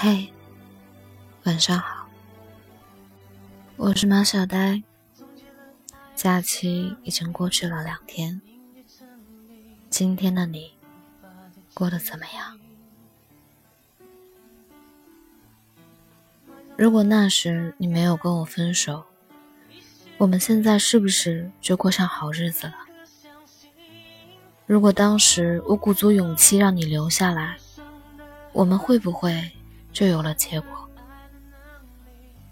嘿晚上好，我是马小呆。假期已经过去了两天，今天的你过得怎么样？如果那时你没有跟我分手，我们现在是不是就过上好日子了？如果当时我鼓足勇气让你留下来，我们会不会就有了结果？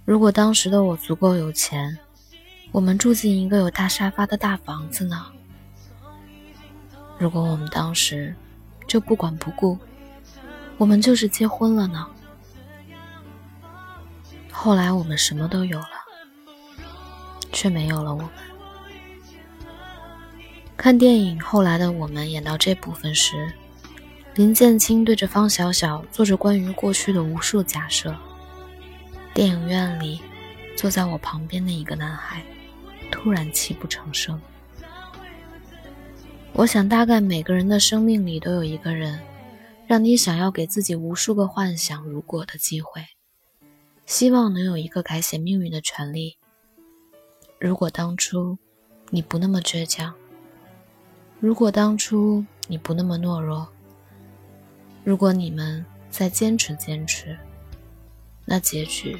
如果当时的我足够有钱，我们住进一个有大沙发的大房子呢？如果我们当时就不管不顾，我们就是结婚了呢？后来我们什么都有了，却没有了我们。看电影《后来的我们》演到这部分时，林建清对着方小小做着关于过去的无数假设。电影院里，坐在我旁边的一个男孩突然泣不成声。我想，大概每个人的生命里都有一个人，让你想要给自己无数个幻想如果的机会，希望能有一个改写命运的权利。如果当初你不那么倔强，如果当初你不那么懦弱，如果你们再坚持坚持。那结局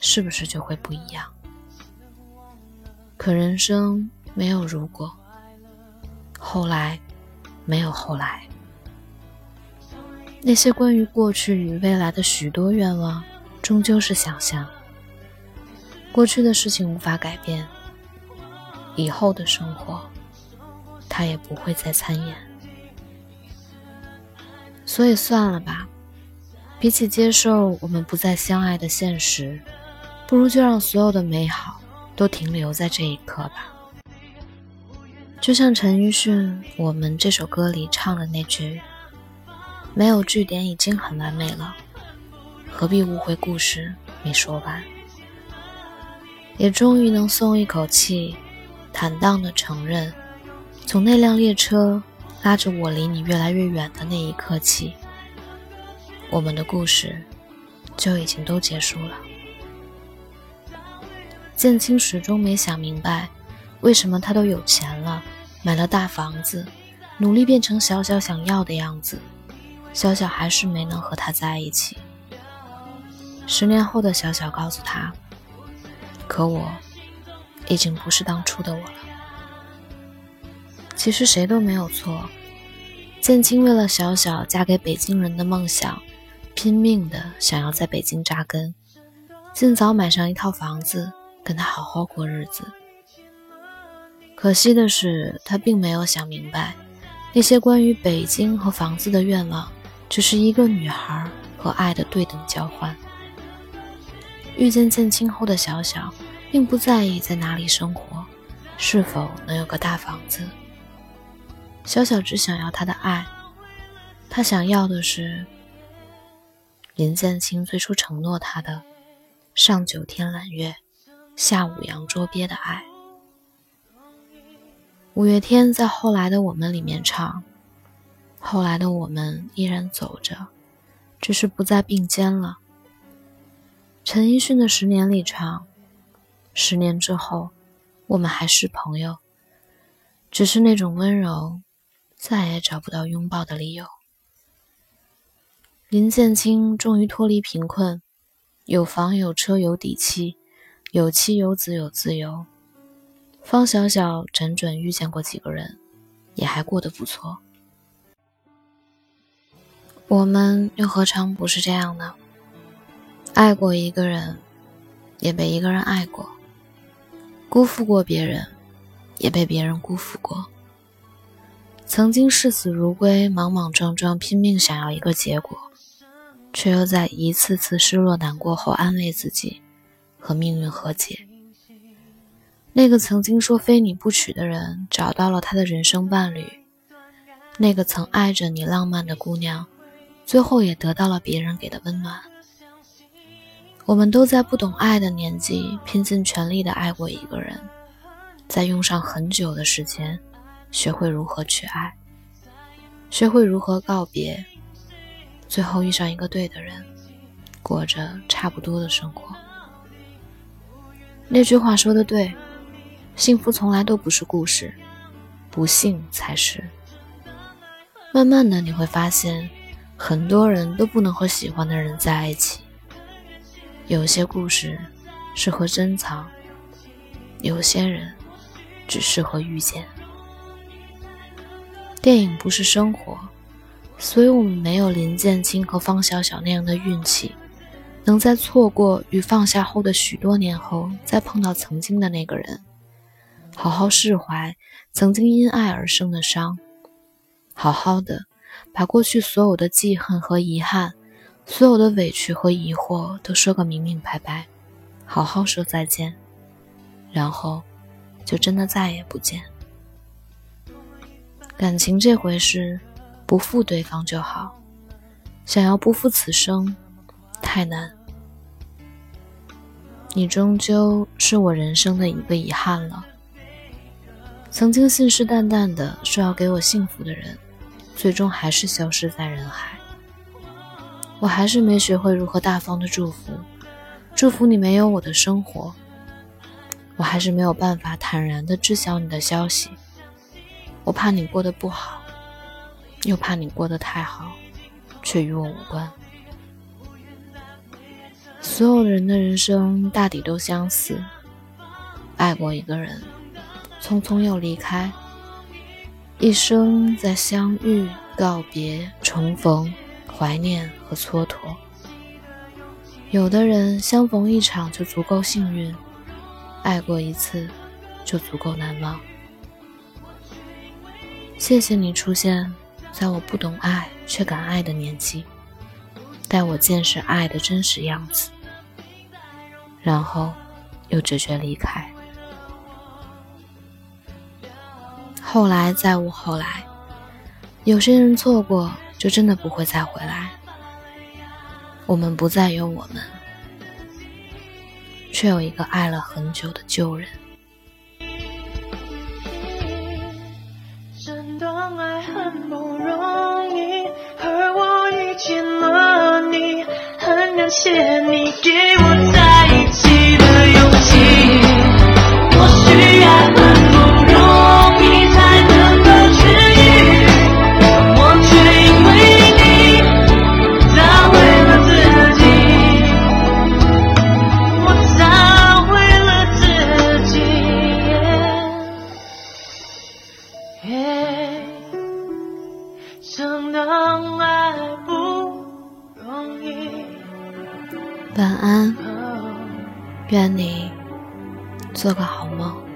是不是就会不一样？可人生没有如果，后来没有后来。那些关于过去与未来的许多愿望，终究是想象。过去的事情无法改变，以后的生活，他也不会再参演。所以算了吧。比起接受我们不再相爱的现实，不如就让所有的美好都停留在这一刻吧。就像陈奕迅《我们》这首歌里唱的那句：“没有句点已经很完美了，何必误会故事没说完？”也终于能松一口气，坦荡地承认，从那辆列车拉着我离你越来越远的那一刻起。我们的故事就已经都结束了。建清始终没想明白，为什么他都有钱了，买了大房子，努力变成小小想要的样子，小小还是没能和他在一起。十年后的小小告诉他：“可我已经不是当初的我了。”其实谁都没有错。建清为了小小嫁给北京人的梦想。拼命的想要在北京扎根，尽早买上一套房子，跟他好好过日子。可惜的是，他并没有想明白，那些关于北京和房子的愿望，只是一个女孩和爱的对等交换。遇见建清后的小小，并不在意在哪里生活，是否能有个大房子。小小只想要他的爱，他想要的是。林建清最初承诺他的“上九天揽月，下五洋捉鳖”的爱。五月天在《后来的我们》里面唱：“后来的我们依然走着，只是不再并肩了。”陈奕迅的《十年》里唱：“十年之后，我们还是朋友，只是那种温柔，再也找不到拥抱的理由。”林建清终于脱离贫困，有房有车有底气，有妻有子有自由。方小小整整遇见过几个人，也还过得不错。我们又何尝不是这样呢？爱过一个人，也被一个人爱过；辜负过别人，也被别人辜负过。曾经视死如归，莽莽撞撞，拼命想要一个结果。却又在一次次失落难过后安慰自己，和命运和解。那个曾经说非你不娶的人找到了他的人生伴侣，那个曾爱着你浪漫的姑娘，最后也得到了别人给的温暖。我们都在不懂爱的年纪，拼尽全力的爱过一个人，在用上很久的时间，学会如何去爱，学会如何告别。最后遇上一个对的人，过着差不多的生活。那句话说的对，幸福从来都不是故事，不幸才是。慢慢的你会发现，很多人都不能和喜欢的人在一起。有些故事适合珍藏，有些人只适合遇见。电影不是生活，所以我们没有林建清和方小小那样的运气，能在错过与放下后的许多年后，再碰到曾经的那个人，好好释怀曾经因爱而生的伤，好好的把过去所有的记恨和遗憾。所有的委屈和疑惑都说个明明白白，好好说再见，然后就真的再也不见。感情这回事，不负对方就好，想要不负此生，太难。你终究是我人生的一个遗憾了。曾经信誓旦旦的说要给我幸福的人，最终还是消失在人海。我还是没学会如何大方的祝福，祝福你没有我的生活。我还是没有办法坦然的知晓你的消息。我怕你过得不好，又怕你过得太好，却与我无关。所有人的人生大抵都相似，爱过一个人，匆匆又离开，一生在相遇、告别、重逢。怀念和蹉跎，有的人相逢一场就足够幸运，爱过一次就足够难忘。谢谢你出现在我不懂爱却敢爱的年纪，带我见识爱的真实样子，然后又决绝离开。后来再无后来，有些人错过。就真的不会再回来，我们不再有我们，却有一个爱了很久的旧人。谢你给我做个好梦。